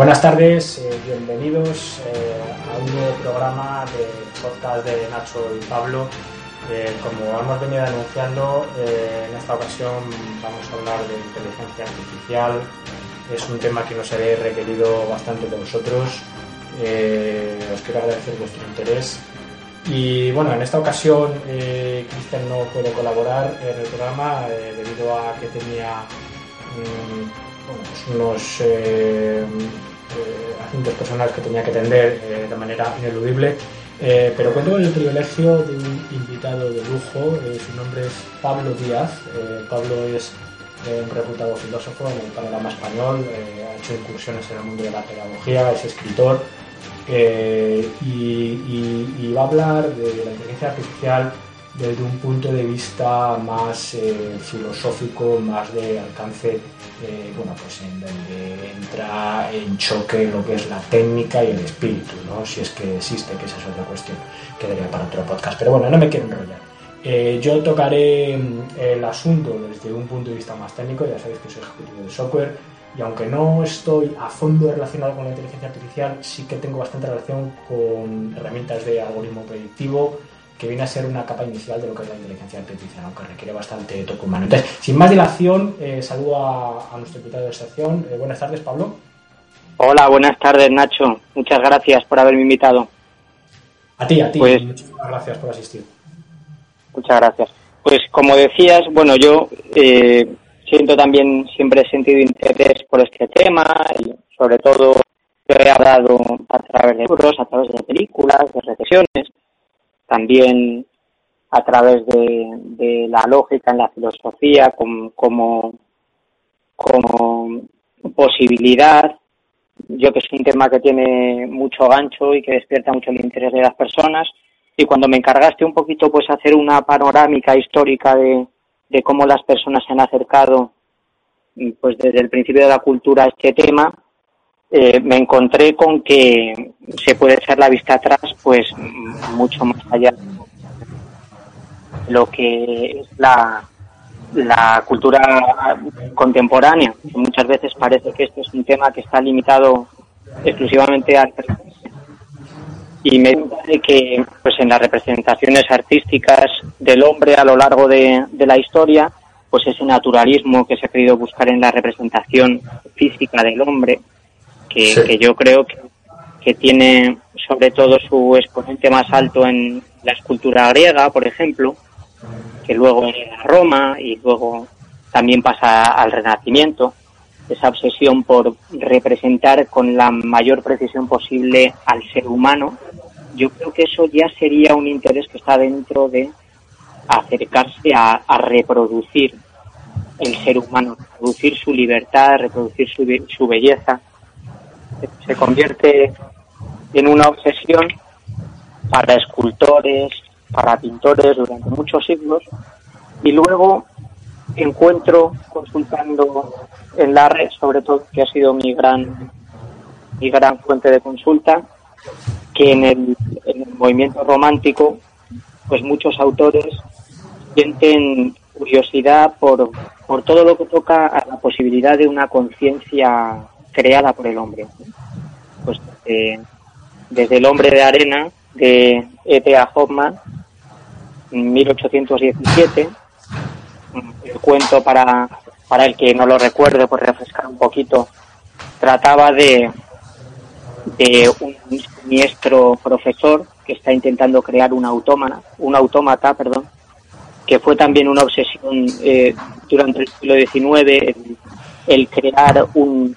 Buenas tardes, eh, bienvenidos eh, a un nuevo programa de podcast de Nacho y Pablo. Eh, como hemos venido anunciando, en esta ocasión vamos a hablar de inteligencia artificial. Es un tema que nos habéis requerido bastante de vosotros. os quiero agradecer vuestro interés. Y bueno, en esta ocasión Cristian no puede colaborar en el programa debido a que tenía mm, pues unos asuntos personales que tenía que atender eh, de manera ineludible. pero cuento con el privilegio de un invitado de lujo. su nombre es Pablo Díaz. Pablo es un reputado filósofo en el panorama español. ha hecho incursiones en el mundo de la pedagogía, es escritor. y, va a hablar de la inteligencia artificial desde un punto de vista más eh, filosófico, más de alcance, eh, bueno, pues en donde entra en choque lo que es la técnica y el espíritu, ¿no? Si es que existe, que esa es otra cuestión que daría para otro podcast. Pero bueno, no me quiero enrollar. Eh, yo tocaré mm, el asunto desde un punto de vista más técnico, ya sabéis que soy ejecutivo de software, y aunque no estoy a fondo relacionado con la inteligencia artificial, sí que tengo bastante relación con herramientas de algoritmo predictivo, que viene a ser una capa inicial de lo que es la inteligencia artificial, aunque requiere bastante toque humano. Entonces, sin más dilación, eh, saludo a, nuestro invitado de sección. Eh, buenas tardes, Pablo. Hola, buenas tardes, Nacho. Muchas gracias por haberme invitado. A ti, a ti. Pues, muchísimas gracias por asistir. Muchas gracias. Pues como decías, bueno, yo eh, siento también, siempre he sentido interés por este tema, y sobre todo lo he hablado a través de libros, a través de películas, de reflexiones, también a través de, la lógica en la filosofía como, como, posibilidad. Yo que es un tema que tiene mucho gancho y que despierta mucho el interés de las personas. Y cuando me encargaste un poquito pues hacer una panorámica histórica de, de cómo las personas se han acercado pues desde el principio de la cultura a este tema, eh, me encontré con que se puede echar la vista atrás, pues mucho más allá de lo que es la, cultura contemporánea. Muchas veces parece que este es un tema que está limitado exclusivamente al y me parece que pues en las representaciones artísticas del hombre a lo largo de, de la historia pues ese naturalismo que se ha querido buscar en la representación física del hombre que, yo creo que, que, tiene sobre todo su exponente más alto en la escultura griega, por ejemplo, que luego en Roma y luego también pasa al Renacimiento, esa obsesión por representar con la mayor precisión posible al ser humano, yo creo que eso ya sería un interés que está dentro de acercarse a, a reproducir el ser humano, reproducir su libertad, reproducir su, su belleza se convierte en una obsesión para escultores, para pintores durante muchos siglos y luego encuentro consultando en la red, sobre todo que ha sido mi gran mi gran fuente de consulta, que en el, en el movimiento romántico, pues muchos autores sienten curiosidad por, por todo lo que toca a la posibilidad de una conciencia creada por el hombre. Pues eh, desde El hombre de arena de E.T.A. Hoffman, 1817, el cuento para, para el que no lo recuerde, por refrescar un poquito, trataba de, de un siniestro profesor que está intentando crear un autómata, un autómata, perdón, que fue también una obsesión eh, durante el siglo XIX el crear un,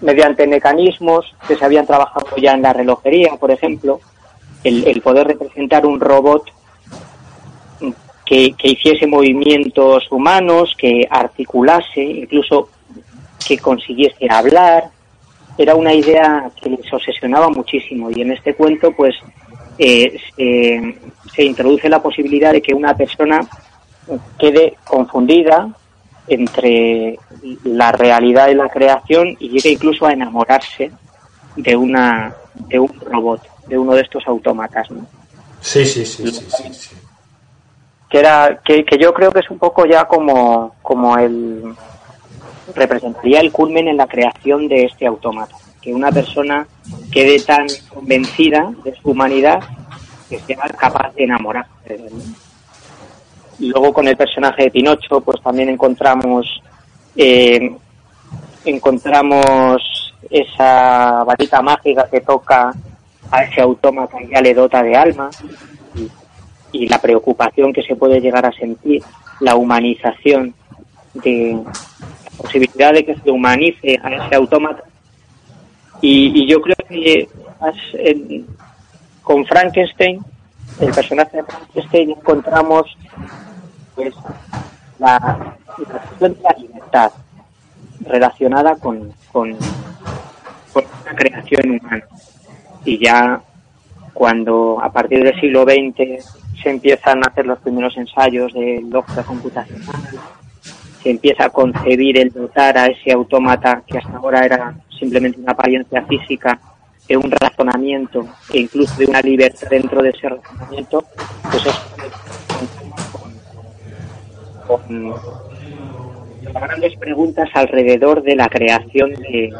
mediante mecanismos que se habían trabajado ya en la relojería, por ejemplo, el, poder representar un robot que, hiciese movimientos humanos, que articulase, incluso que consiguiese hablar, era una idea que les obsesionaba muchísimo. Y en este cuento pues eh, se introduce la posibilidad de que una persona quede confundida entre la realidad y la creación y llega incluso a enamorarse de una de un robot, de uno de estos autómatas, ¿no? Sí, sí, sí, sí, sí, Que era que, que yo creo que es un poco ya como como el representaría el culmen en la creación de este autómata. Que una persona quede tan convencida de su humanidad que sea capaz de enamorar. Y luego con el personaje de Pinocho, pues también encontramos eh, encontramos esa varita mágica que toca a ese autómata y ya le dota de alma y, la preocupación que se puede llegar a sentir, la humanización de la posibilidad de que se humanice a ese autómata. Y, yo creo que con Frankenstein, el personaje de Frankenstein, encontramos pues la, la de la libertad relacionada con, con, la creación humana. Y ya cuando a partir del siglo XX se empiezan a hacer los primeros ensayos de lógica computacional, se empieza a concebir el dotar a ese autómata que hasta ahora era simplemente una apariencia física de un razonamiento e incluso de una libertad dentro de ese razonamiento, pues es con, grandes preguntas alrededor de la creación de,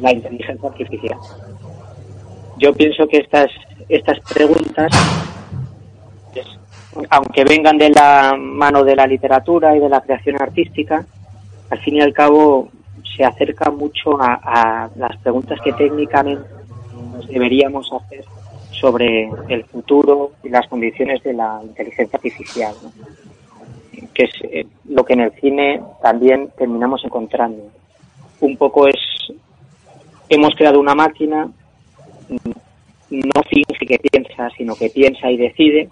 la inteligencia artificial. Yo pienso que estas, estas preguntas, pues, aunque vengan de la mano de la literatura y de la creación artística, al fin y al cabo se acerca mucho a, las preguntas que técnicamente deberíamos hacer sobre el futuro y las condiciones de la inteligencia artificial que es eh, lo que en el cine también terminamos encontrando. Un poco es, hemos creado una máquina, no finge que piensa, sino que piensa y decide.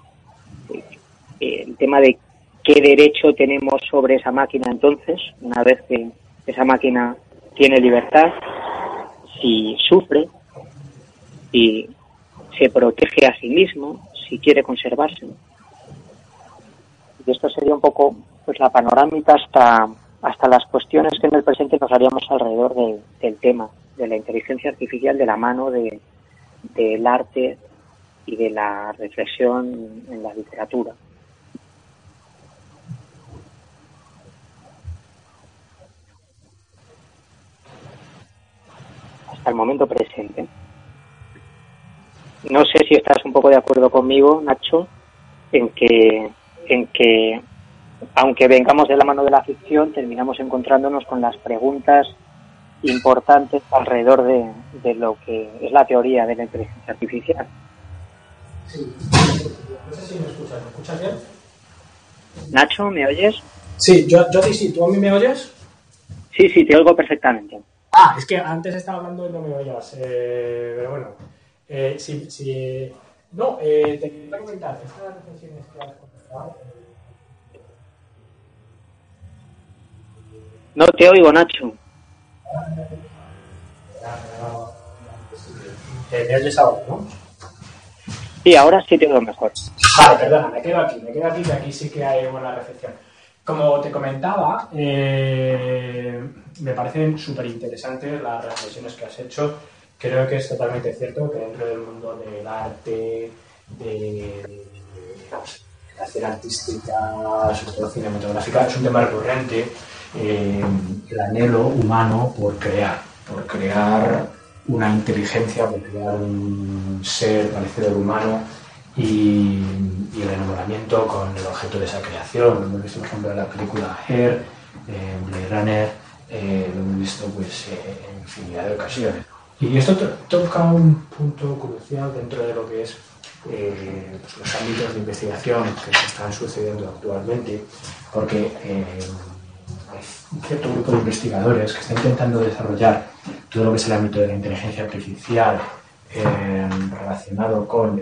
El tema de qué derecho tenemos sobre esa máquina entonces, una vez que esa máquina tiene libertad, si sufre, y se protege a sí mismo, si quiere conservarse. Y esto sería un poco pues la panorámica hasta, hasta las cuestiones que en el presente nos haríamos alrededor del tema, de la inteligencia artificial de la mano de, del arte y de la reflexión en la literatura. Hasta el momento presente. No sé si estás un poco de acuerdo conmigo, Nacho, en que en que, aunque vengamos de la mano de la ficción, terminamos encontrándonos con las preguntas importantes alrededor de, de lo que es la teoría de la inteligencia artificial. Sí. No sé si me escuchas. ¿Me escuchas bien? Nacho, ¿me oyes? Sí, yo, yo sí. ¿Tú a mí me oyes? Sí, sí, te oigo perfectamente. Ah, es que antes estaba hablando y no me oías. Eh, pero bueno, eh, si, si, no, eh, te quería comentar, estas reflexiones que has no te oigo, Nacho. ¿Me oyes ahora, no? Sí, ahora sí te oigo mejor. Vale, perdona, me quedo aquí, me quedo aquí, que aquí sí que hay buena recepción. Como te comentaba, eh, me parecen súper interesantes las reflexiones que has hecho. Creo que es totalmente cierto que dentro del mundo del arte, de, la escena artística, sobre todo cinematográfica, es un tema recurrente, eh, el anhelo humano por crear, por crear una inteligencia, por crear un ser parecido al humano y, el enamoramiento con el objeto de esa creación. Lo hemos visto, por ejemplo, en la película Hair, en Blade Runner, eh, lo hemos visto pues, en infinidad de ocasiones. Y esto toca un punto crucial dentro de lo que es eh, los ámbitos de investigación que se están sucediendo actualmente, porque eh, hay un cierto grupo de investigadores que está intentando desarrollar todo lo que es el ámbito de la inteligencia artificial eh, relacionado con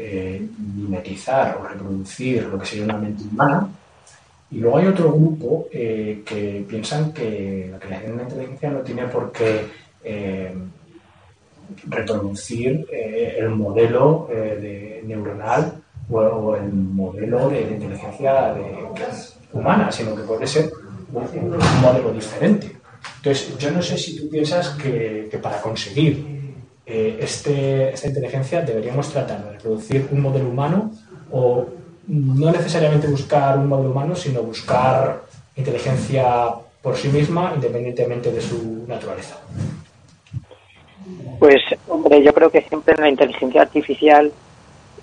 mimetizar o reproducir lo que sería una mente humana. Y luego hay otro grupo que piensan que la creación de una inteligencia no tiene por qué reproducir eh, el modelo eh, de neuronal o, el modelo de, inteligencia humana, sino que puede ser un, modelo diferente. Entonces, yo no sé si tú piensas que, para conseguir eh, este, esta inteligencia deberíamos tratar de reproducir un modelo humano o no necesariamente buscar un modelo humano, sino buscar inteligencia por sí misma, independientemente de su naturaleza? Pues, hombre, yo creo que siempre en la inteligencia artificial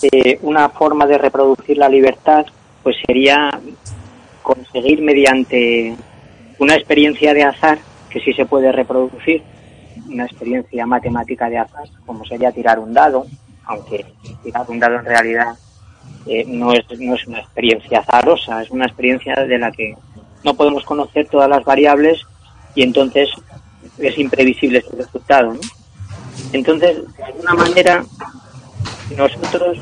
eh, una forma de reproducir la libertad pues sería conseguir mediante una experiencia de azar que sí se puede reproducir, una experiencia matemática de azar, como sería tirar un dado, aunque tirar un dado en realidad eh, no, es, no es una experiencia azarosa, es una experiencia de la que no podemos conocer todas las variables y entonces es imprevisible su resultado. Entonces, de alguna manera, nosotros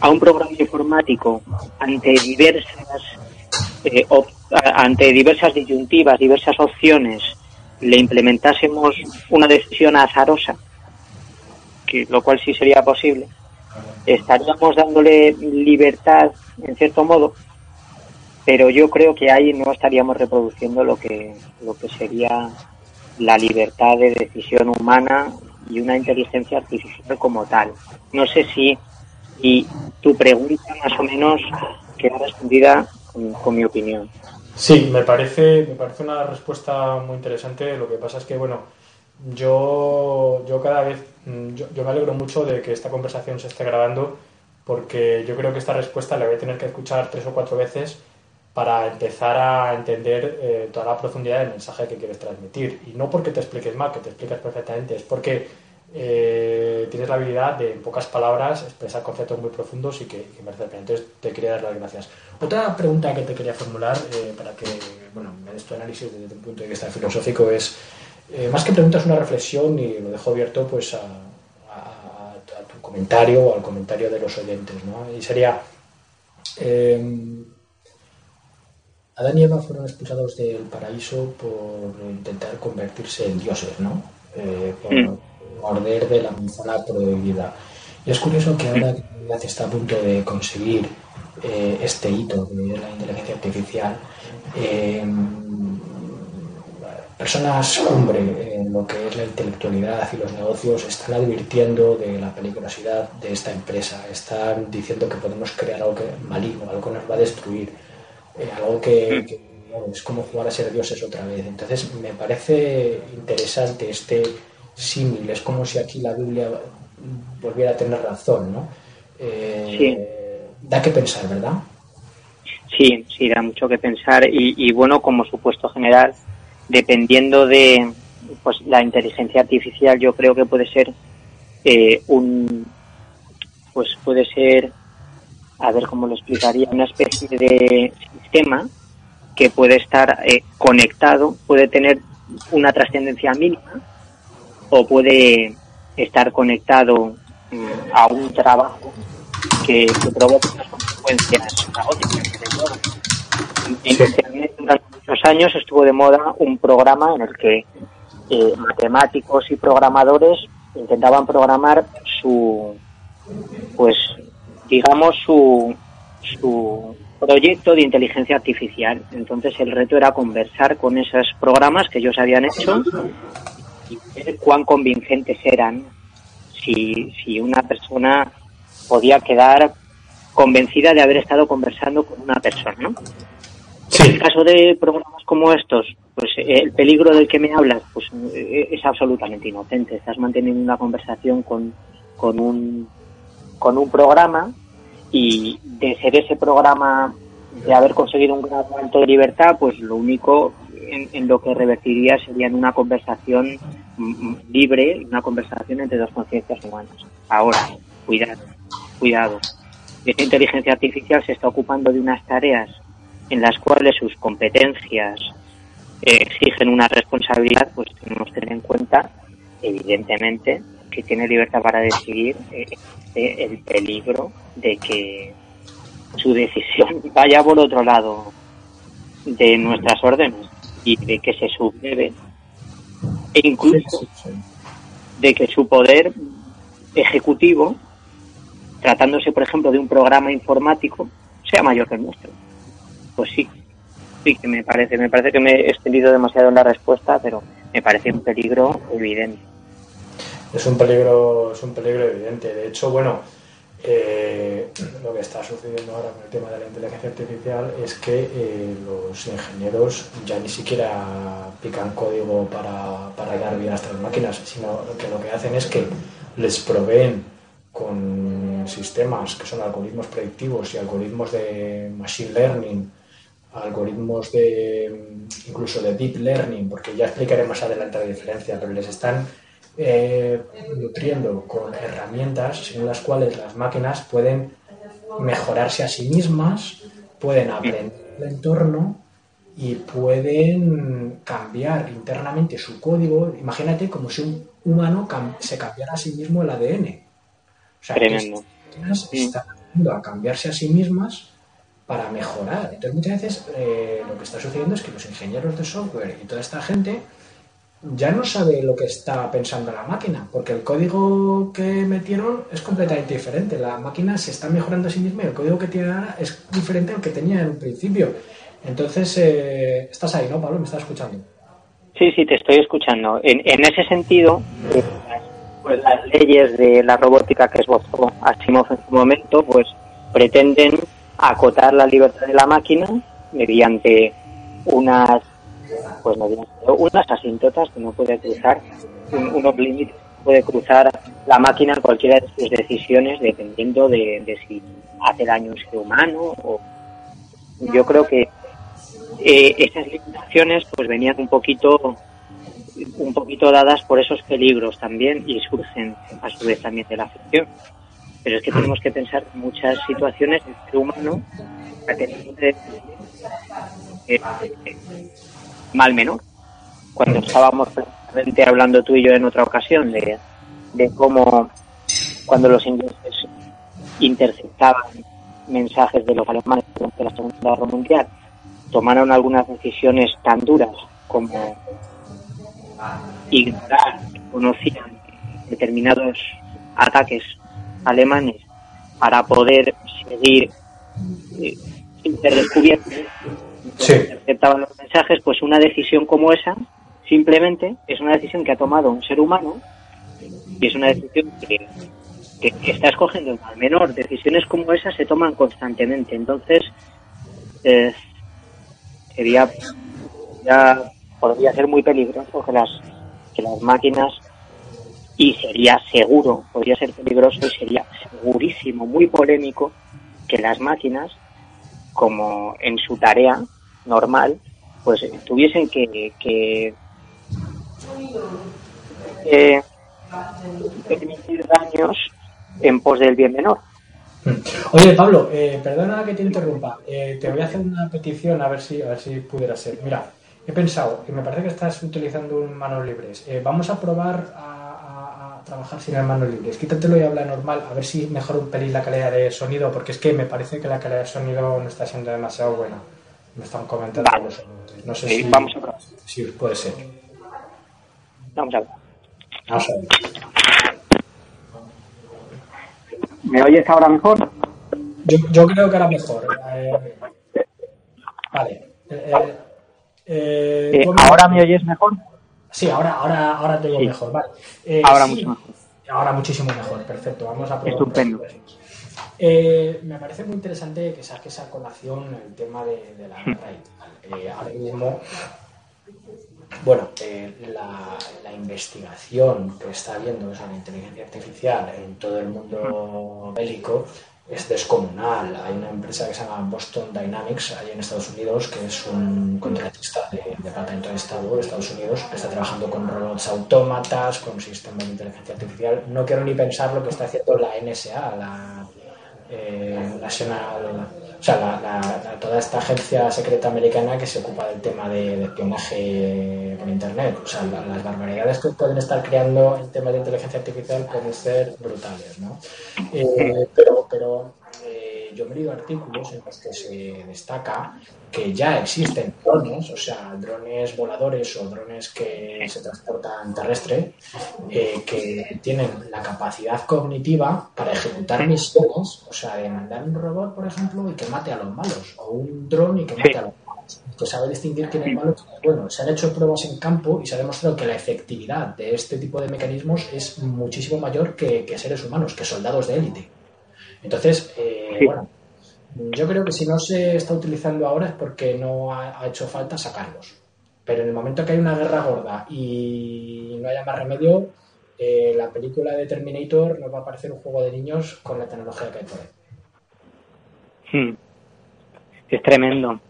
a un programa informático ante diversas eh, ante diversas disyuntivas, diversas opciones, le implementásemos una decisión azarosa, que lo cual sí sería posible, estaríamos dándole libertad en cierto modo, pero yo creo que ahí no estaríamos reproduciendo lo que lo que sería la libertad de decisión humana y una inteligencia artificial como tal. No sé si y tu pregunta más o menos queda respondida con, mi opinión. Sí, me parece, me parece una respuesta muy interesante. Lo que pasa es que, bueno, yo, yo cada vez, yo, yo, me alegro mucho de que esta conversación se esté grabando porque yo creo que esta respuesta la voy a tener que escuchar tres o cuatro veces para empezar a entender eh, toda la profundidad del mensaje que quieres transmitir. Y no porque te expliques mal, que te explicas perfectamente, es porque eh, tienes la habilidad de, en pocas palabras, expresar conceptos muy profundos y que, que merece. Entonces, te quería dar las gracias. Otra pregunta que te quería formular eh, para que, bueno, me des tu análisis desde un punto de vista filosófico es, más que preguntas, una reflexión y lo dejo abierto pues a, tu comentario o al comentario de los oyentes, ¿no? Y sería, Adán y Eva fueron expulsados del paraíso por intentar convertirse en dioses, ¿no? Por, mm morder de la manzana prohibida. Y es curioso que ahora que está a punto de conseguir eh, este hito de la inteligencia artificial, eh, personas cumbre en lo que es la intelectualidad y los negocios están advirtiendo de la peligrosidad de esta empresa, están diciendo que podemos crear algo que, maligno, algo que nos va a destruir, eh, algo que, que es como jugar a ser dioses otra vez. Entonces me parece interesante este símil, es como si aquí la Biblia volviera a tener razón, ¿no? Eh, sí. Da que pensar, ¿verdad? Sí, sí, da mucho que pensar y, bueno, como supuesto general, dependiendo de pues la inteligencia artificial, yo creo que puede ser eh, un, pues puede ser, a ver cómo lo explicaría, una especie de sistema que puede estar eh, conectado, puede tener una trascendencia mínima, o puede estar conectado mm, a un trabajo que, que provoca unas consecuencias. En durante muchos años estuvo de moda un programa en el que eh, matemáticos y programadores intentaban programar su, pues, digamos, su, su proyecto de inteligencia artificial. Entonces el reto era conversar con esos programas que ellos habían hecho y ver cuán convincentes eran, si, si una persona podía quedar convencida de haber estado conversando con una persona, ¿no? En el caso de programas como estos, pues el peligro del que me hablas pues es absolutamente inocente. Estás manteniendo una conversación con, con un con un programa y de ser ese programa de haber conseguido un gran momento de libertad, pues lo único en, lo que revertiría sería en una conversación mm, mm, libre, una conversación entre dos conciencias humanas. Ahora, cuidado, cuidado. Esta inteligencia artificial se está ocupando de unas tareas en las cuales sus competencias eh, exigen una responsabilidad, pues tenemos que tener en cuenta, evidentemente, que tiene libertad para decidir eh, el peligro de que su decisión vaya por otro lado de nuestras órdenes y de que se subleve e incluso de que su poder ejecutivo, tratándose por ejemplo de un programa informático, sea mayor que el nuestro. Pues sí, sí que me parece, me parece que me he extendido demasiado en la respuesta, pero me parece un peligro evidente. Es un peligro, es un peligro evidente. De hecho, bueno, Eh, lo que está sucediendo ahora con el tema de la inteligencia artificial es que eh, los ingenieros ya ni siquiera pican código para, para dar vida a estas máquinas, sino que lo que hacen es que les proveen con sistemas que son algoritmos predictivos y algoritmos de machine learning, algoritmos de incluso de deep learning, porque ya explicaré más adelante la diferencia, pero les están eh, nutriendo con herramientas en las cuales las máquinas pueden mejorarse a sí mismas, pueden aprender el entorno y pueden cambiar internamente su código. Imagínate como si un humano se cambiara a sí mismo el ADN. O sea, Tremendo. máquinas están aprendiendo a cambiarse a sí mismas para mejorar. Entonces muchas veces eh, lo que está sucediendo es que los ingenieros de software y toda esta gente ya no sabe lo que está pensando la máquina, porque el código que metieron es completamente diferente. La máquina se está mejorando a sí misma y el código que tiene ahora es diferente al que tenía en un principio. Entonces, eh, estás ahí, ¿no, Pablo? ¿Me estás escuchando? Sí, sí, te estoy escuchando. En, en ese sentido, eh, pues las leyes de la robótica que esbozó Asimov en su momento, pues pretenden acotar la libertad de la máquina mediante unas pues unas asintotas que no puede cruzar, unos límites puede cruzar la máquina en cualquiera de sus decisiones dependiendo de, si hace daño a un ser humano o yo creo que eh, esas limitaciones pues venían un poquito un poquito dadas por esos peligros también y surgen a su vez también de la ficción pero es que tenemos que pensar en muchas situaciones el ser humano tenido eh, mal menor. Cuando estábamos hablando tú y yo en otra ocasión de, de cómo cuando los ingleses interceptaban mensajes de los alemanes durante la Segunda Guerra Mundial, tomaron algunas decisiones tan duras como ignorar que conocían determinados ataques alemanes para poder seguir eh, sin ser descubiertos Sí. aceptaban los mensajes, pues una decisión como esa simplemente es una decisión que ha tomado un ser humano y es una decisión que, que está escogiendo el mal menor. Decisiones como esas se toman constantemente. Entonces, eh, sería ya podría ser muy peligroso que las que las máquinas y sería seguro, podría ser peligroso y sería segurísimo, muy polémico que las máquinas, como en su tarea, normal, pues tuviesen que, que eh, permitir daños en pos del bien menor. Oye, Pablo, eh, perdona que te interrumpa. Eh, te voy a hacer una petición a ver si a ver si pudiera ser. Mira, he pensado que me parece que estás utilizando un manos libres. Eh, vamos a probar trabajar sin manos libres. Quítatelo y habla normal, a ver si mejora un pelín la calidad de sonido, porque es que me parece que la calidad de sonido no está siendo demasiado buena. Me están comentando Vale. los oyentes. No sé Sí, si, vamos a probar. si puede ser. Vamos a ver. Vamos a ver. ¿Me oyes ahora mejor? Yo, yo creo que era mejor. Eh, vale. Eh, eh, ¿Ahora me oyes mejor? Sí, ahora, ahora, ahora te digo Sí. mejor. Vale. Eh, Ahora sí, mucho mejor. Ahora muchísimo mejor. Perfecto. Vamos a probar. Estupendo. Eh, me parece muy interesante que saques a colación el tema de, de la guerra tal. Eh, ahora mismo, bueno, eh, la, la investigación que está habiendo sobre la inteligencia artificial en todo el mundo bélico es descomunal. Hay una empresa que se llama Boston Dynamics, ahí en Estados Unidos, que es un contratista de Departamento de Estado de Estados Unidos, que está trabajando con robots autómatas, con sistemas de inteligencia artificial. No quiero ni pensar lo que está haciendo la NSA, la eh, National, o sea, la- la- la- toda esta agencia secreta americana que se ocupa del tema de, espionaje por internet. O sea, la- las barbaridades que pueden estar creando en temas de inteligencia artificial pueden ser brutales, ¿no? Eh, pero, pero eh, yo he leído artículos en los que se destaca que ya existen drones, o sea, drones voladores o drones que se transportan terrestre, eh, que tienen la capacidad cognitiva para ejecutar misiones, o sea, de mandar un robot, por ejemplo, y que mate a los malos, o un dron y que mate a los malos, que sabe distinguir quién es malo y quién es bueno. Se han hecho pruebas en campo y se ha demostrado que la efectividad de este tipo de mecanismos es muchísimo mayor que seres humanos, que soldados de élite. Entonces, eh, bueno, yo creo que si no se está utilizando ahora es porque no ha, hecho falta sacarlos. Pero en el momento que hay una guerra gorda y no haya más remedio, eh, la película de Terminator nos va a parecer un juego de niños con la tecnología que hay por ahí. Hmm. Es tremendo.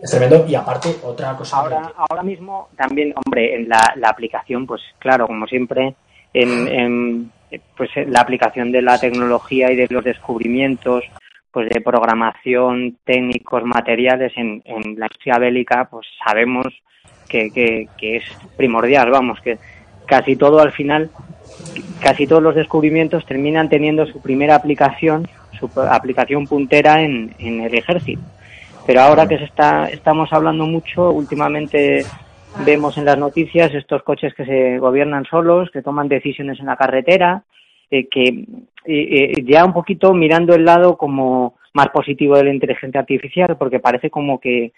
Es tremendo. Y aparte, otra cosa. Ahora, ahora mismo, también, hombre, en la, la aplicación, pues claro, como siempre, en, en pues la aplicación de la tecnología y de los descubrimientos, pues de programación, técnicos, materiales en, en la industria bélica, pues sabemos que, que, que es primordial, vamos, que casi todo al final, casi todos los descubrimientos terminan teniendo su primera aplicación, su aplicación puntera en, en el ejército. Pero ahora que se está, estamos hablando mucho, últimamente vemos en las noticias estos coches que se gobiernan solos, que toman decisiones en la carretera, eh, que eh, eh, ya un poquito mirando el lado como más positivo de la inteligencia artificial, porque parece como que,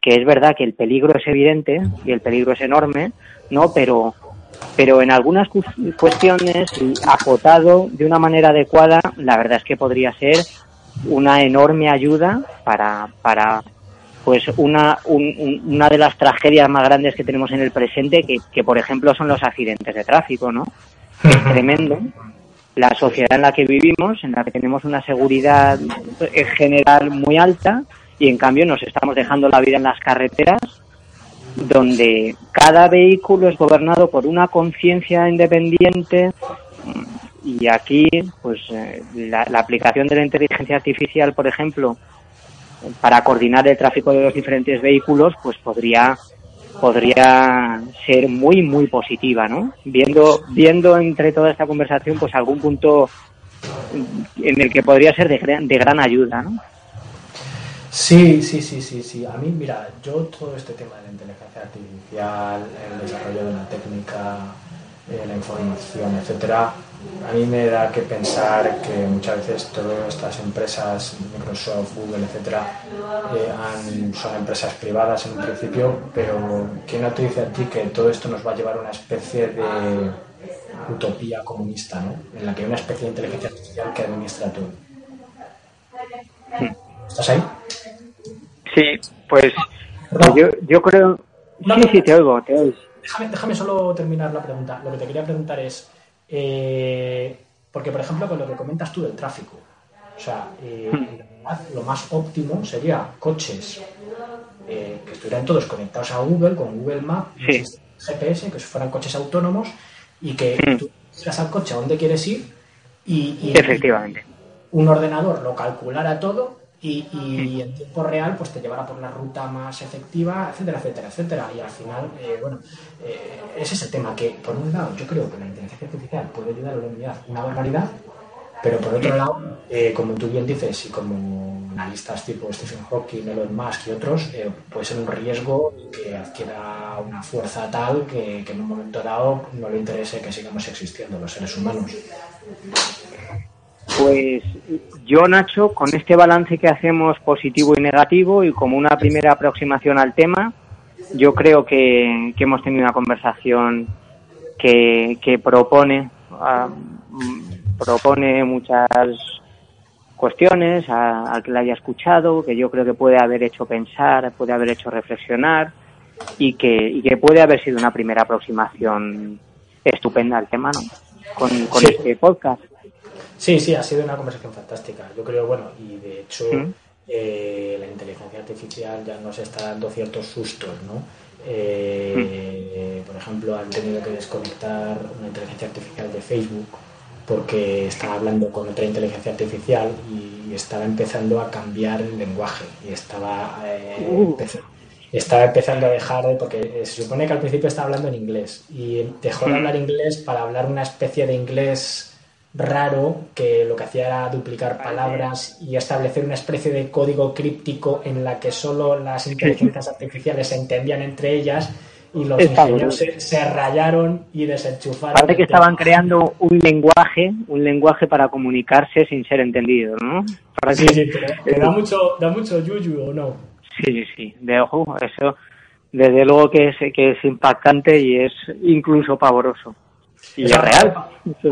que es verdad que el peligro es evidente y el peligro es enorme, ¿no? Pero, pero en algunas cuestiones, acotado de una manera adecuada, la verdad es que podría ser una enorme ayuda para, para pues una, una de las tragedias más grandes que tenemos en el presente, que, que por ejemplo son los accidentes de tráfico, ¿no? Es tremendo. La sociedad en la que vivimos, en la que tenemos una seguridad en general muy alta, y en cambio nos estamos dejando la vida en las carreteras, donde cada vehículo es gobernado por una conciencia independiente y aquí, pues, eh, la, aplicación de la inteligencia artificial, por ejemplo, para coordinar el tráfico de los diferentes vehículos, pues podría podría ser muy muy positiva, ¿no? Viendo viendo entre toda esta conversación, pues algún punto en el que podría ser de, de gran ayuda, ¿no? Sí, sí, sí, sí, sí. A mí, mira, yo todo este tema de la inteligencia artificial, el desarrollo de la técnica, eh, la información, etcétera, a mí me da que pensar que muchas veces todas estas empresas, Microsoft, Google, etcétera, eh, son empresas privadas en un principio, pero ¿quién no te dice a ti que todo esto nos va a llevar a una especie de utopía comunista, ¿no? en la que hay una especie de inteligencia artificial que administra todo? ¿Estás ahí? Sí, pues yo, yo creo... Sí, sí, te oigo, te oigo. Déjame, solo terminar la pregunta. Lo que te quería preguntar es, eh, porque por ejemplo con lo que comentas tú del tráfico, o sea, eh, lo más óptimo sería coches eh, que estuvieran todos conectados a Google, con Google Maps, GPS, que fueran coches autónomos y que tú tú al coche a dónde quieres ir y, y Efectivamente. un ordenador lo calculara todo y, en tiempo real pues te llevará por la ruta más efectiva, etcétera, etcétera, etcétera. Y al final, eh, bueno, eh, ese es el tema que, por un lado, yo creo que la inteligencia artificial puede ayudar a la humanidad una barbaridad, pero por otro lado, eh, como tú bien dices, y como analistas tipo Stephen Hawking, Elon Musk y otros, puede ser un riesgo que adquiera una fuerza tal que, que en un momento dado no le interese que sigamos existiendo los seres humanos. Pues yo, Nacho, con este balance que hacemos positivo y negativo y como una primera aproximación al tema, yo creo que, hemos tenido una conversación que, propone, ah, propone muchas cuestiones al que la haya escuchado, que yo creo que puede haber hecho pensar, puede haber hecho reflexionar y que, que puede haber sido una primera aproximación estupenda al tema, ¿no? Con, este podcast. Sí, sí, ha sido una conversación fantástica. Yo creo, bueno, y de hecho eh, la inteligencia artificial ya nos está dando ciertos sustos, ¿no? Eh, por ejemplo, han tenido que desconectar una inteligencia artificial de Facebook porque estaba hablando con otra inteligencia artificial y estaba empezando a cambiar el lenguaje y estaba, eh, uh. estaba empezando a dejar de, porque se supone que al principio estaba hablando en inglés y dejó de hablar inglés para hablar una especie de inglés raro que lo que hacía era duplicar palabras y establecer una especie de código críptico en la que solo las inteligencias artificiales se entendían entre ellas y los ingenieros se, rayaron y desenchufaron. Parece que estaban creando un lenguaje, un lenguaje para comunicarse sin ser entendido, ¿no? Sí, sí, da mucho, da mucho yuyu, ¿o no? Sí, sí, sí. De ojo, eso desde luego que es, que es impactante y es incluso pavoroso. Y es real.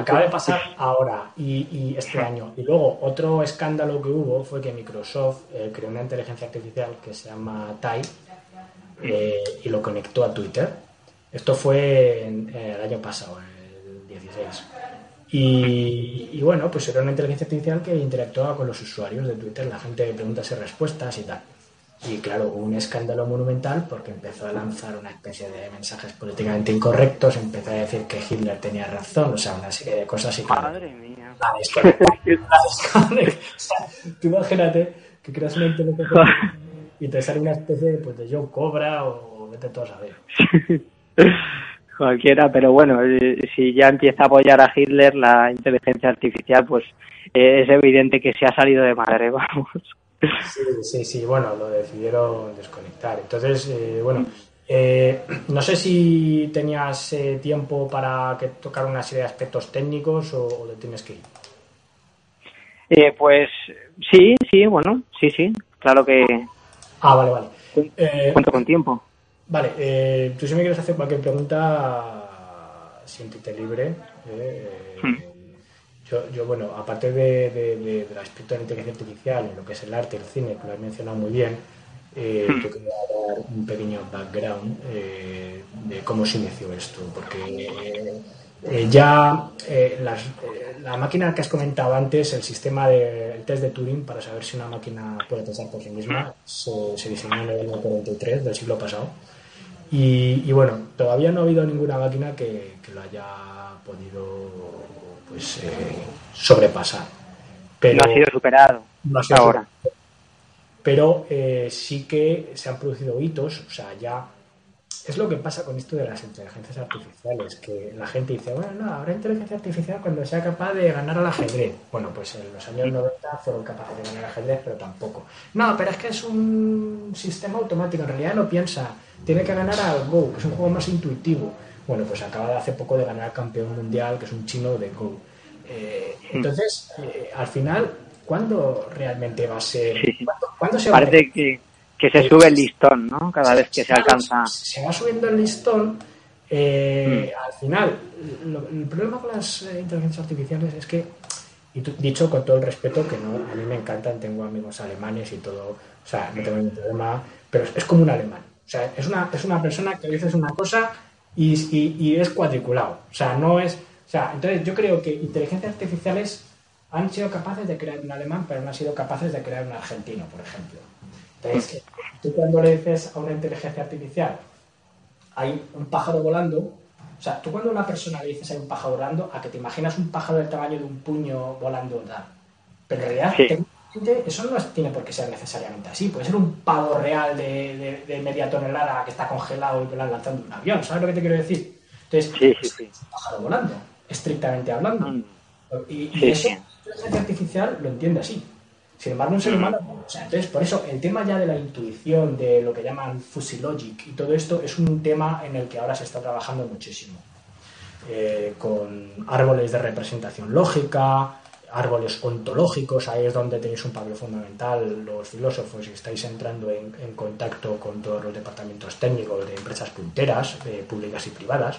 Acaba de pasar ahora y, este año. Y luego otro escándalo que hubo fue que Microsoft eh, creó una inteligencia artificial que se llama Tai eh, y lo conectó a Twitter. Esto fue el año pasado, el 16. Y, bueno, pues era una inteligencia artificial que interactuaba con los usuarios de Twitter, la gente preguntas y respuestas y tal. Y claro, hubo un escándalo monumental porque empezó a lanzar una especie de mensajes políticamente incorrectos, empezó a decir que Hitler tenía razón, o sea, una serie de cosas y Madre mía. tú imagínate que creas una inteligencia y te sale una especie pues, de yo Cobra o vete todos a ver. Cualquiera, pero bueno, eh, si ya empieza a apoyar a Hitler la inteligencia artificial, pues eh, es evidente que se ha salido de madre, vamos. Sí, sí, sí, bueno, lo decidieron desconectar. Entonces, eh, bueno, eh, no sé si tenías eh, tiempo para que tocar una serie de aspectos técnicos o, o tienes que ir. pues sí, sí, bueno, sí, sí, claro que. Ah, vale, vale. Cuento con tiempo. Vale, tú si me quieres hacer cualquier pregunta, siéntete libre. Hmm. Yo, bueno, aparte de, del aspecto de la inteligencia artificial, en lo que es el arte, el cine, que lo has mencionado muy bien, eh, hmm. yo quería dar un pequeño background eh, de cómo se inició esto, porque eh, ya la máquina que has comentado antes, el sistema del test de Turing para saber si una máquina puede pensar por sí misma, se, diseñó en el año 43 del siglo pasado. Y, bueno, todavía no ha habido ninguna máquina que, que lo haya podido pues eh, sobrepasar. Pero, no ha sido superado hasta ahora. Pero eh, sí que se han producido hitos, o sea, ya es lo que pasa con esto de las inteligencias artificiales, que la gente dice, bueno, no, habrá inteligencia artificial cuando sea capaz de ganar al ajedrez. Bueno, pues en los años 90 fueron capaces de ganar al ajedrez, pero tampoco. No, pero es que es un sistema automático, en realidad no piensa, tiene que ganar al Go, que es un juego más intuitivo. Bueno, pues acaba de hace poco de ganar campeón mundial, que es un chino de Go. Eh, hmm. entonces, eh, al final, ¿cuándo realmente va a ser? ¿cuándo, se Parece que, que, se sube el listón, ¿no? Cada vez que se alcanza. Se va subiendo el listón. Eh, hmm. Al final, el problema con las inteligencias artificiales es que, y dicho con todo el respeto, que no, a mí me encantan, tengo amigos alemanes y todo, o sea, no tengo ningún problema, pero es, como un alemán. O sea, es una, es una persona que dices una cosa y, es cuadriculado. O sea, no es. O sea, entonces yo creo que inteligencias artificiales han sido capaces de crear un alemán, pero no han sido capaces de crear un argentino, por ejemplo. Entonces, tú cuando le dices a una inteligencia artificial, hay un pájaro volando, o sea, tú cuando a una persona le dices hay un pájaro volando, a que te imaginas un pájaro del tamaño de un puño volando, Pero en realidad, eso no tiene por qué ser necesariamente así. Puede ser un pavo real de, media tonelada que está congelado y que lo han lanzando un avión. ¿Sabes lo que te quiero decir? Entonces, sí, sí, sí. un pájaro volando, estrictamente hablando. Mm. Y, eso, la inteligencia artificial lo entiende así. Sin embargo, un ser mm. humano, o sea, entonces, por eso, el tema ya de la intuición, de lo que llaman fuzzy logic y todo esto, es un tema en el que ahora se está trabajando muchísimo. Eh, con árboles de representación lógica, árboles ontológicos, ahí es donde tenéis un papel fundamental los filósofos y estáis entrando en, contacto con todos los departamentos técnicos de empresas punteras, públicas y privadas.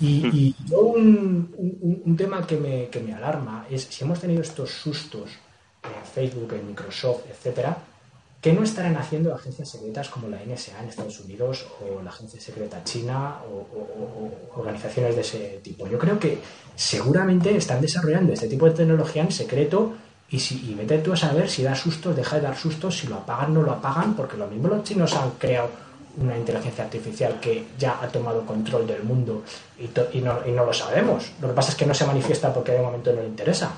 Y, un, un, tema que me, que me alarma es si hemos tenido estos sustos en Facebook, en Microsoft, etcétera, ¿Qué no estarán haciendo agencias secretas como la NSA en Estados Unidos o la agencia secreta china o, organizaciones de ese tipo? Yo creo que seguramente están desarrollando este tipo de tecnología en secreto y, si, y vete tú a saber si da sustos, deja de dar sustos, si lo apagan, no lo apagan, porque lo mismo los chinos han creado una inteligencia artificial que ya ha tomado control del mundo y, no, y no lo sabemos. Lo que pasa es que no se manifiesta porque de momento no le interesa.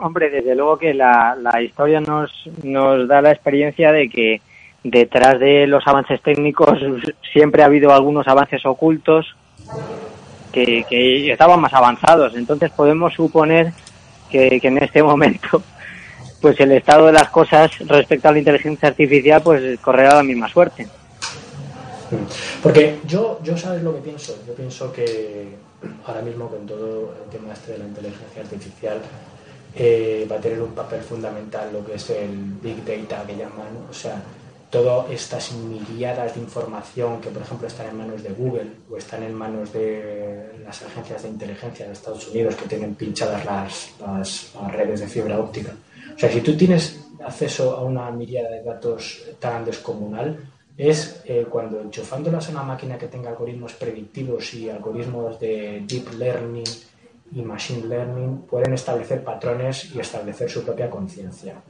Hombre, desde luego que la, la historia nos, nos da la experiencia de que detrás de los avances técnicos siempre ha habido algunos avances ocultos que, estaban más avanzados. Entonces podemos suponer que, que, en este momento pues el estado de las cosas respecto a la inteligencia artificial pues correrá la misma suerte. Porque yo, yo sabes lo que pienso. Yo pienso que ahora mismo con todo el tema este de la inteligencia artificial eh, va a tener un papel fundamental lo que es el Big Data que llaman. O sea, todas estas miriadas de información que, por ejemplo, están en manos de Google o están en manos de las agencias de inteligencia de Estados Unidos que tienen pinchadas las, las, redes de fibra óptica. O sea, si tú tienes acceso a una miriada de datos tan descomunal, es eh, cuando enchufándolas a una máquina que tenga algoritmos predictivos y algoritmos de deep learning y machine learning pueden establecer patrones y establecer su propia conciencia.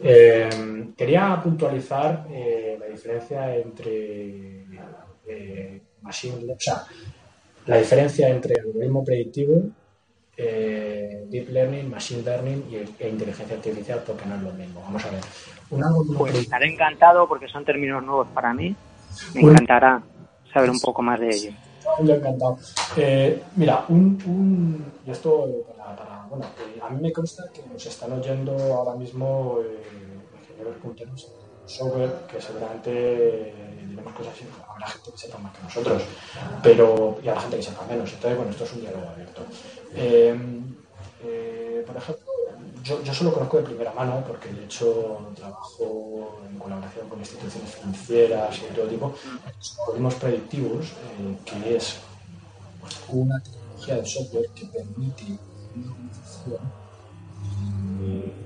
Eh, quería puntualizar eh, la diferencia entre eh, machine, o sea, la diferencia entre algoritmo predictivo, deep learning, machine learning e inteligencia artificial, porque no es lo mismo. Vamos a ver. pues estaré encantado porque son términos nuevos para mí. Me encantará saber un poco más de ello. Yo encantado. mira, un, un, esto para bueno, eh, a mí me consta que nos están oyendo ahora mismo eh, ingenieros punteros software que seguramente eh, diremos cosas así, habrá gente que sepa más que nosotros, pero y habrá gente que sepa menos. Entonces, bueno, esto es un diálogo abierto. por ejemplo, yo, yo solo conozco de primera mano, porque de hecho trabajo en colaboración con instituciones financieras y todo tipo, algoritmos predictivos, que es una tecnología de software que permite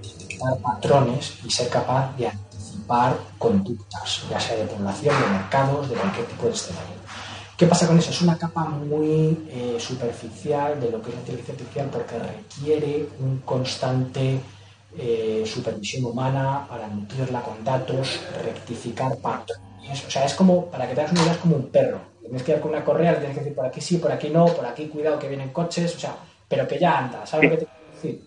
detectar patrones y ser capaz de anticipar conductas, ya sea de población, de mercados, de cualquier tipo de escenario. ¿Qué pasa con eso? Es una capa muy eh, superficial de lo que es la inteligencia artificial porque requiere un constante eh, supervisión humana para nutrirla con datos, rectificar patrones. O sea, es como, para que te hagas una idea, es como un perro. Tienes que ir con una correa, tienes que decir por aquí sí, por aquí no, por aquí cuidado que vienen coches. O sea, pero que ya anda, ¿sabes lo que te quiero decir?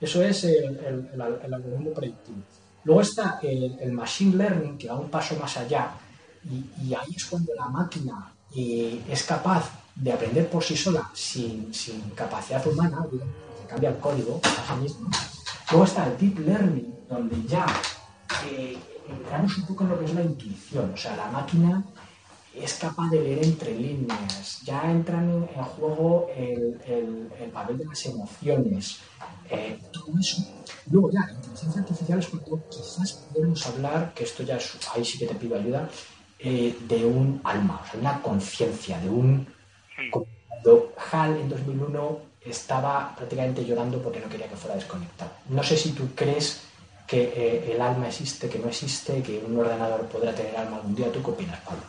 Eso es el, algoritmo predictivo. Luego está el, machine learning, que va un paso más allá, y, ahí es cuando la máquina eh, es capaz de aprender por sí sola, sin, capacidad humana, que cambia el código a sí mismo. Luego está el deep learning, donde ya eh, entramos un poco en lo que es la intuición, o sea, la máquina es capaz de leer entre líneas, ya entran en, juego el, papel de las emociones, eh, todo eso. Luego ya, la inteligencia artificial es cuando quizás podemos hablar, que esto ya es, ahí sí que te pido ayuda, eh, de un alma, o sea, una conciencia, de un... Cuando HAL en 2001 estaba prácticamente llorando porque no quería que fuera desconectado. No sé si tú crees que eh, el alma existe, que no existe, que un ordenador podrá tener alma algún día. ¿Tú qué opinas, Pablo?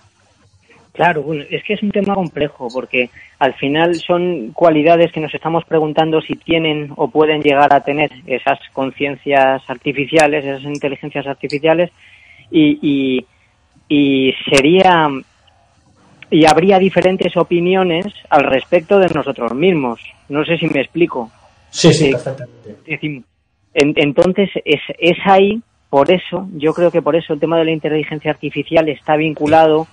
Claro, bueno, es que es un tema complejo porque al final son cualidades que nos estamos preguntando si tienen o pueden llegar a tener esas conciencias artificiales, esas inteligencias artificiales y, y, sería y habría diferentes opiniones al respecto de nosotros mismos. No sé si me explico. Sí, sí, eh, perfectamente. entonces es, es ahí, por eso, yo creo que por eso el tema de la inteligencia artificial está vinculado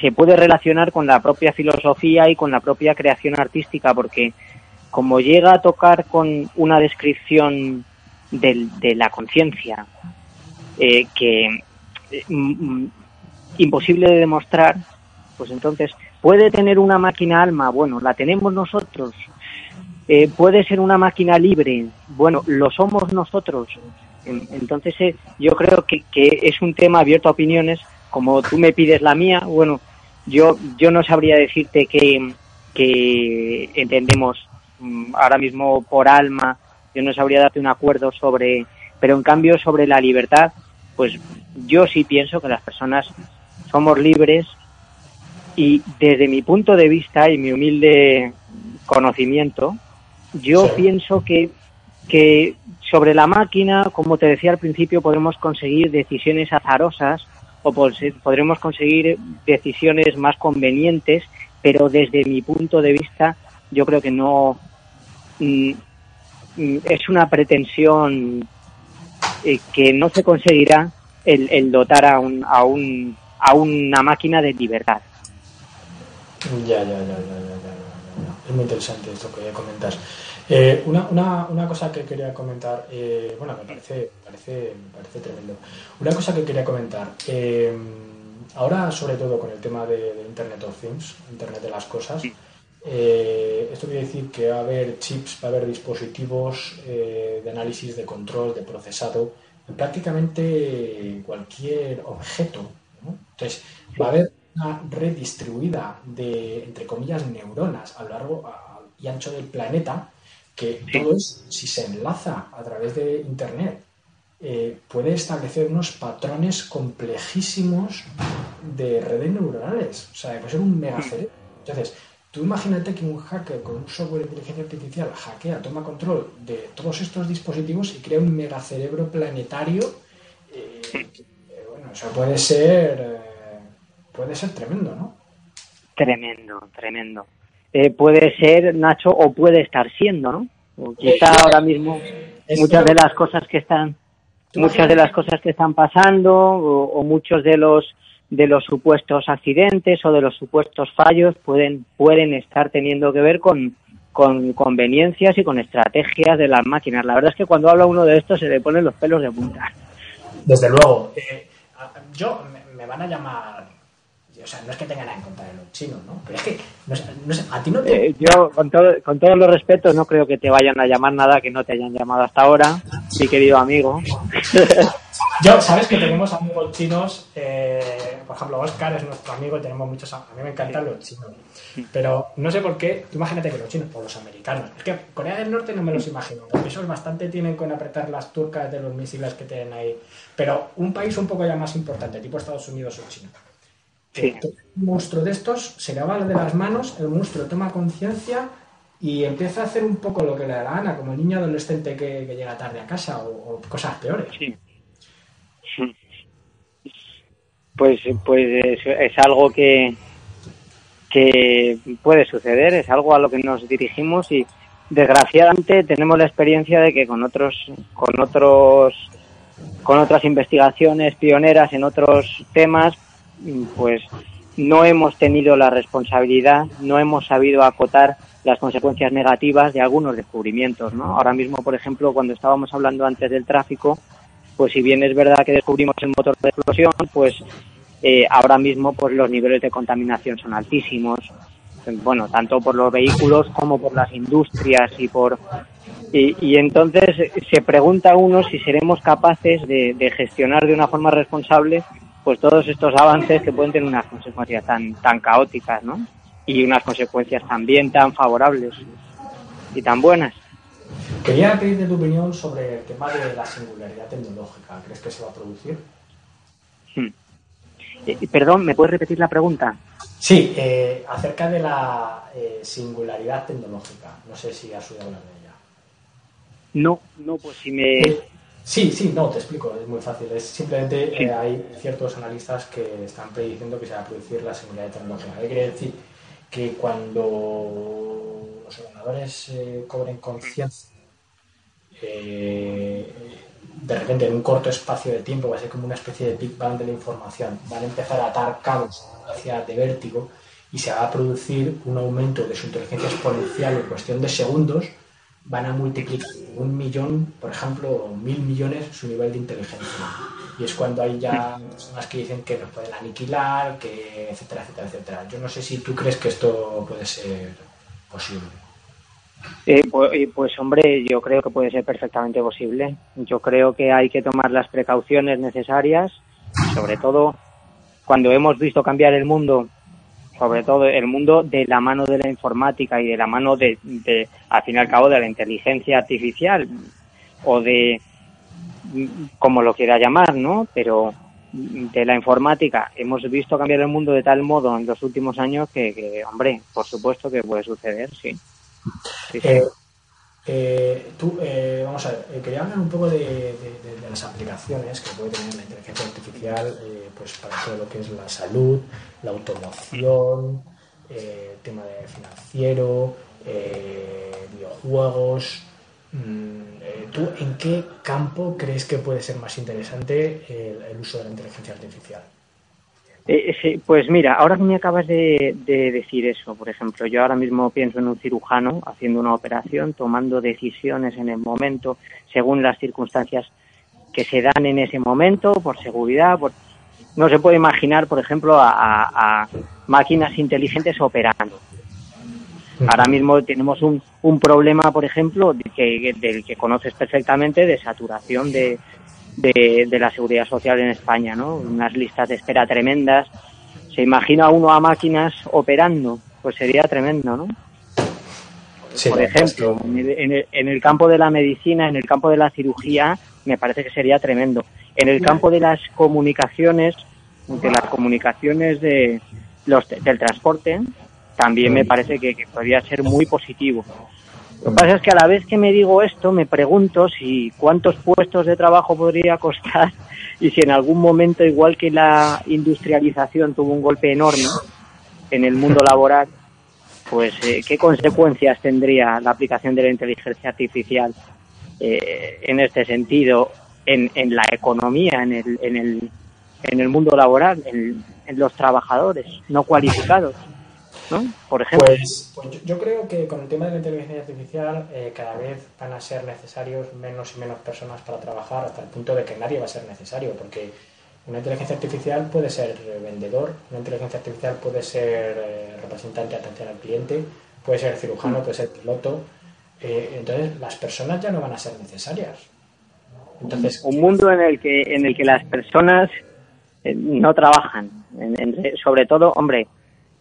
se puede relacionar con la propia filosofía y con la propia creación artística, porque como llega a tocar con una descripción de la conciencia eh, que imposible de demostrar, pues entonces puede tener una máquina alma, bueno, la tenemos nosotros, eh, puede ser una máquina libre, bueno, lo somos nosotros. Entonces eh, yo creo que, que es un tema abierto a opiniones. Como tú me pides la mía, bueno, yo, yo no sabría decirte que, que entendemos mm, ahora mismo por alma, yo no sabría darte un acuerdo sobre, pero en cambio sobre la libertad, pues yo sí pienso que las personas somos libres y desde mi punto de vista y mi humilde conocimiento, yo pienso que, que sobre la máquina, como te decía al principio, podemos conseguir decisiones azarosas o podremos conseguir decisiones más convenientes, pero desde mi punto de vista yo creo que no mm, mm, es una pretensión eh, que no se conseguirá el, dotar a, un, a, un, a una máquina de libertad. Ya, ya, ya, ya, ya, Es muy interesante esto que comentas. Eh, una, una, una, cosa que quería comentar, eh, bueno, me parece, parece, parece tremendo. Una cosa que quería comentar, eh, ahora sobre todo con el tema de, Internet of Things, Internet de las cosas, Eh, esto quiere decir que va a haber chips, va a haber dispositivos eh, de análisis, de control, de procesado prácticamente cualquier objeto. Entonces, va a haber una red distribuida de, entre comillas, neuronas a lo largo y ancho del planeta, que todo eso, si se enlaza a través de Internet, eh, puede establecer unos patrones complejísimos de redes neuronales. O sea, puede ser un megacerebro. Entonces, tú imagínate que un hacker con un software de inteligencia artificial hackea, toma control de todos estos dispositivos y crea un megacerebro planetario. Eh, eh, bueno, eso puede ser puede ser tremendo, ¿no? Tremendo, tremendo. Eh, puede ser, Nacho, o puede estar siendo, ¿no? quizá ahora mismo muchas de las cosas que están muchas de las cosas que están pasando o, muchos de los de los supuestos accidentes o de los supuestos fallos pueden pueden estar teniendo que ver con, con conveniencias y con estrategias de las máquinas. La verdad es que cuando habla uno de esto se le ponen los pelos de punta. Desde luego. Eh, yo me van a llamar o sea, no es que tengan nada en contra de los chinos, ¿no? Pero es que, no sé, a ti no te... Eh, yo, con, todo, con todos los respetos, no creo que te vayan a llamar nada que no te hayan llamado hasta ahora, mi querido amigo. yo, sabes que tenemos amigos chinos, eh, por ejemplo, Oscar es nuestro amigo, tenemos muchos A mí me encantan los chinos. Pero no sé por qué, tú imagínate que los chinos, o los americanos, es que Corea del Norte no me los imagino, porque esos bastante tienen con apretar las turcas de los misiles que tienen ahí. Pero un país un poco ya más importante, tipo Estados Unidos o China un monstruo de estos se le va de las manos, el monstruo toma conciencia y empieza a hacer un poco lo que le da la gana, como el niño adolescente que, llega tarde a casa o, cosas peores. Sí. Pues, pues es, algo que, que puede suceder, es algo a lo que nos dirigimos y desgraciadamente tenemos la experiencia de que con otros, con otros, con otras investigaciones pioneras en otros temas, pues no hemos tenido la responsabilidad, no hemos sabido acotar las consecuencias negativas de algunos descubrimientos, ¿no? Ahora mismo, por ejemplo, cuando estábamos hablando antes del tráfico, pues si bien es verdad que descubrimos el motor de explosión, pues eh, ahora mismo pues los niveles de contaminación son altísimos, bueno, tanto por los vehículos como por las industrias y por y, entonces se pregunta uno si seremos capaces de, de gestionar de una forma responsable pues todos estos avances que pueden tener unas consecuencias tan, tan caóticas, ¿no? Y unas consecuencias también tan favorables y tan buenas. Quería pedirte tu opinión sobre el tema de la singularidad tecnológica. ¿Crees que se va a producir? Hmm. Eh, perdón, ¿me puedes repetir la pregunta? Sí, eh, acerca de la eh, singularidad tecnológica. No sé si has oído hablar de ella. No, no, pues si me, Sí, sí, no, te explico, es muy fácil. Es simplemente que hay ciertos analistas que están prediciendo que se va a producir la singularidad tecnológica. ¿Qué quiere decir? Que cuando los ordenadores eh, cobren conciencia, eh, de repente en un corto espacio de tiempo va a ser como una especie de Big Bang de la información. Van a empezar a atar cabos hacia de vértigo y se va a producir un aumento de su inteligencia exponencial en cuestión de segundos van a multiplicar un millón, por ejemplo, mil millones su nivel de inteligencia. Y es cuando hay ya personas que dicen que nos pueden aniquilar, que etcétera, etcétera, etcétera. Yo no sé si tú crees que esto puede ser posible. Eh, pues, pues, hombre, yo creo que puede ser perfectamente posible. Yo creo que hay que tomar las precauciones necesarias, sobre todo cuando hemos visto cambiar el mundo sobre todo el mundo de la mano de la informática y de la mano de, al fin y al cabo, de la inteligencia artificial o de, como lo quiera llamar, ¿no? Pero de la informática hemos visto cambiar el mundo de tal modo en los últimos años que, hombre, por supuesto que puede suceder, sí. Eh, eh, tú, eh, vamos a ver, quería hablar un poco de, las aplicaciones que puede tener la inteligencia artificial pues para todo lo que es la salud, la automoción, eh, tema de financiero, videojuegos. Mm, ¿Tú en qué campo crees que puede ser más interesante el, uso de la inteligencia artificial? Pues mira, ahora que me acabas de, decir eso, por ejemplo, yo ahora mismo pienso en un cirujano haciendo una operación, tomando decisiones en el momento, según las circunstancias que se dan en ese momento, por seguridad, por, no se puede imaginar, por ejemplo, a, máquinas inteligentes operando. Ahora mismo tenemos un, un problema, por ejemplo, que, del que conoces perfectamente, de saturación de, de, la seguridad social en España, ¿no? Unas listas de espera tremendas. ¿Se imagina uno a máquinas operando? Pues sería tremendo, ¿no? por ejemplo, en el, en el, campo de la medicina, en el campo de la cirugía, me parece que sería tremendo. En el campo de las comunicaciones, de las comunicaciones de los, del transporte, también me parece que, podría ser muy positivo. Lo que pasa es que a la vez que me digo esto, me pregunto si cuántos puestos de trabajo podría costar y si en algún momento, igual que la industrialización tuvo un golpe enorme en el mundo laboral, pues eh, qué consecuencias tendría la aplicación de la inteligencia artificial eh, en este sentido en, en la economía, en el, en el, en el mundo laboral, en, en los trabajadores no cualificados. ¿No? Por ejemplo. Pues, pues yo, creo que con el tema de la inteligencia artificial eh, cada vez van a ser necesarios menos y menos personas para trabajar hasta el punto de que nadie va a ser necesario, porque una inteligencia artificial puede ser vendedor, una inteligencia artificial puede ser eh, representante de atención al cliente, puede ser cirujano, puede ser piloto. Eh, entonces las personas ya no van a ser necesarias. Entonces, un mundo en el que en el que las personas no trabajan, sobre todo, hombre,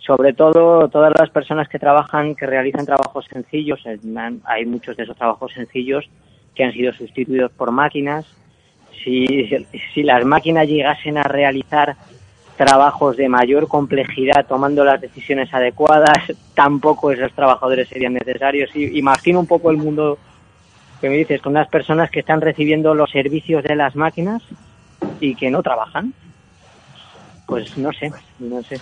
sobre todo todas las personas que trabajan, que realizan trabajos sencillos, eh, hay muchos de esos trabajos sencillos que han sido sustituidos por máquinas. Si, si las máquinas llegasen a realizar trabajos de mayor complejidad tomando las decisiones adecuadas, tampoco esos trabajadores serían necesarios. Imagino un poco el mundo que me dices, con unas personas que están recibiendo los servicios de las máquinas y que no trabajan. Pues no sé, no sé.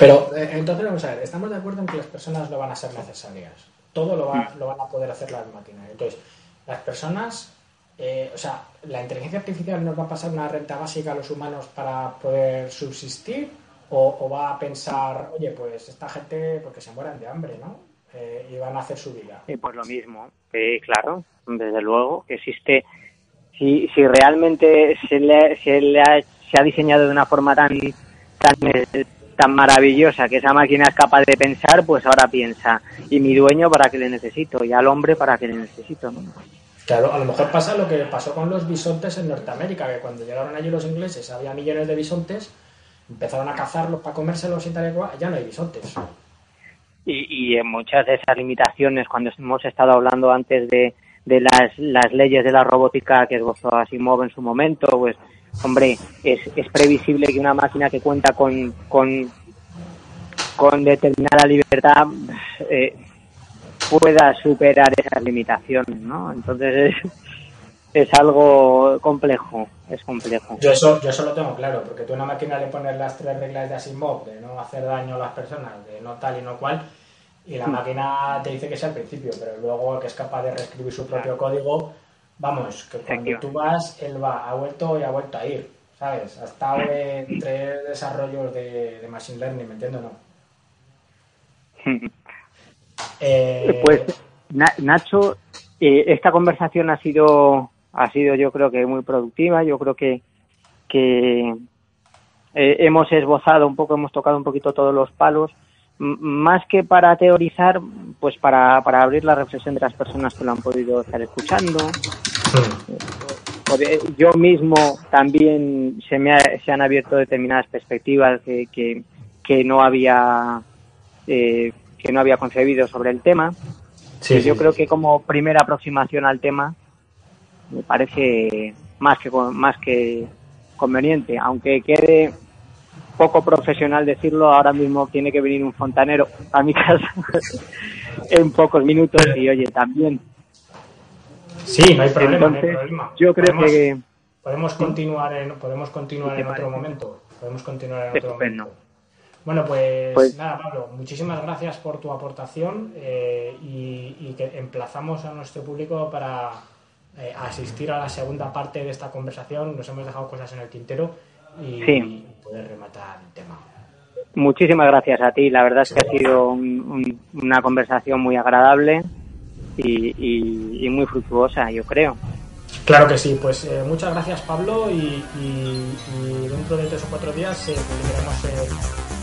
Pero eh, entonces vamos a ver, estamos de acuerdo en que las personas no van a ser necesarias. Todo lo, lo van a poder hacer las máquinas. Entonces, las personas, eh, o sea, la inteligencia artificial nos va a pasar una renta básica a los humanos para poder subsistir o, va a pensar, oye, pues esta gente, porque se mueran de hambre, ¿no? Eh, y van a hacer su vida. Y pues lo mismo, claro, desde luego que existe. Si, si realmente se, le, se, le ha, se ha diseñado de una forma tan, tan tan maravillosa que esa máquina es capaz de pensar, pues ahora piensa, ¿y mi dueño para qué le necesito? ¿Y al hombre para qué le necesito? Claro, a lo mejor pasa lo que pasó con los bisontes en Norteamérica, que cuando llegaron allí los ingleses había millones de bisontes, empezaron a cazarlos para comérselos y tal y cual, ya no hay bisontes. Y, y en muchas de esas limitaciones, cuando hemos estado hablando antes de, de las, las leyes de la robótica que esbozó Asimov en su momento, pues hombre, es, es previsible que una máquina que cuenta con, con, con determinada libertad eh, pueda superar esas limitaciones, ¿no? Entonces es, es algo complejo, es complejo. Yo eso, yo eso lo tengo claro, porque tú a una máquina le pones las tres reglas de Asimov, de no hacer daño a las personas, de no tal y no cual, y la hmm. máquina te dice que es al principio, pero luego que es capaz de reescribir su propio código, Vamos, que cuando tú vas, él va, ha vuelto y ha vuelto a ir, ¿sabes? Ha estado en tres desarrollos de, Machine Learning, ¿me entiendes no? Eh, pues, Nacho, eh, esta conversación ha sido, ha sido yo creo que muy productiva, yo creo que, que eh, hemos esbozado un poco, hemos tocado un poquito todos los palos, más que para teorizar, pues para, para abrir la reflexión de las personas que lo han podido estar escuchando, yo mismo también se me se han abierto determinadas perspectivas que, que, no había eh, que no había concebido sobre el tema. yo creo que como primera aproximación al tema me parece más que más que conveniente, aunque quede poco profesional decirlo, ahora mismo tiene que venir un fontanero a mi casa en pocos minutos y oye, también Sí, no hay problema, no hay problema. Yo creo que podemos continuar en podemos continuar en otro momento. Podemos continuar en otro momento. Bueno, pues, pues, nada, Pablo, muchísimas gracias por tu aportación eh, y, que emplazamos a nuestro público para eh, asistir a la segunda parte de esta conversación. Nos hemos dejado cosas en el tintero y, poder rematar el tema. Muchísimas gracias a ti. La verdad es que ha sido una conversación muy agradable y, muy fructuosa, yo creo. Claro que sí, pues eh, muchas gracias Pablo y, dentro de tres o cuatro días eh, publicaremos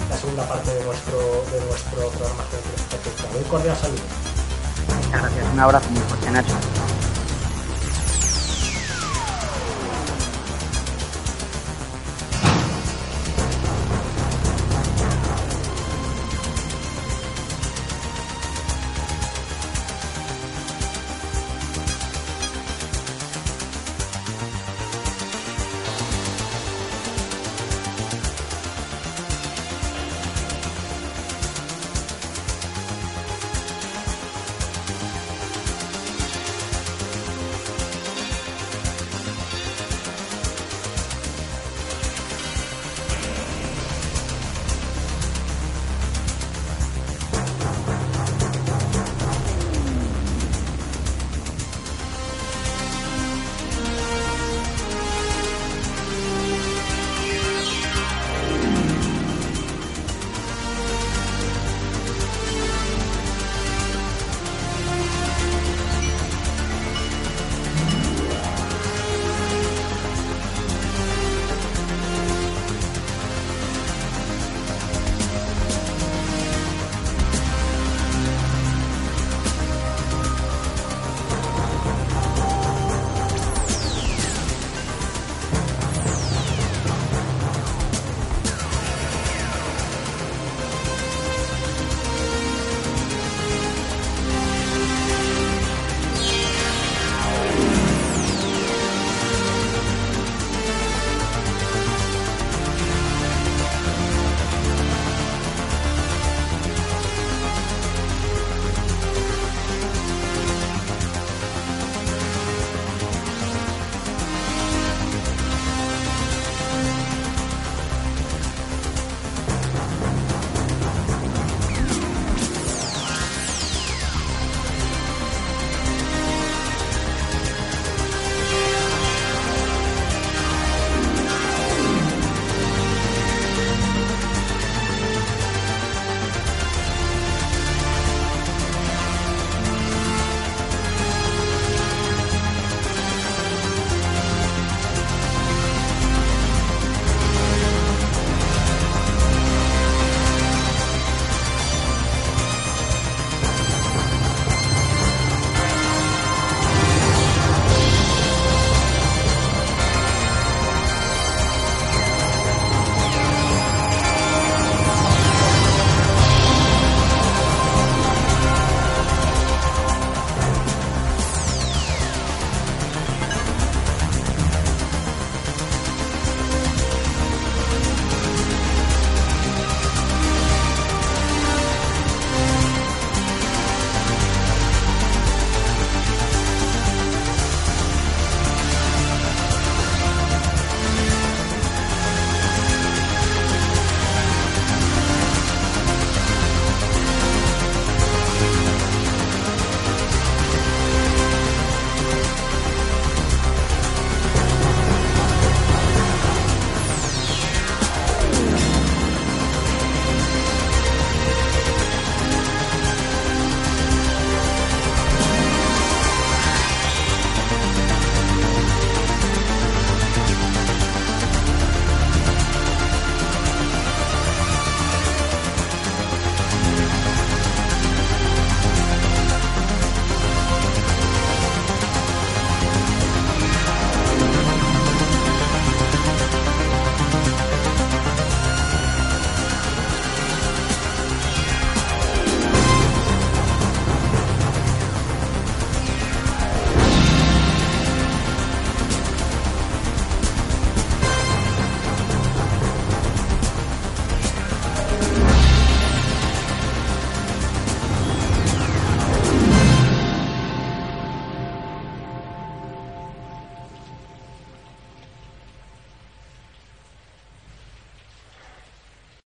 la segunda parte de nuestro, de nuestro programa. Un cordial saludo. Muchas gracias. Un abrazo muy fuerte, Nacho.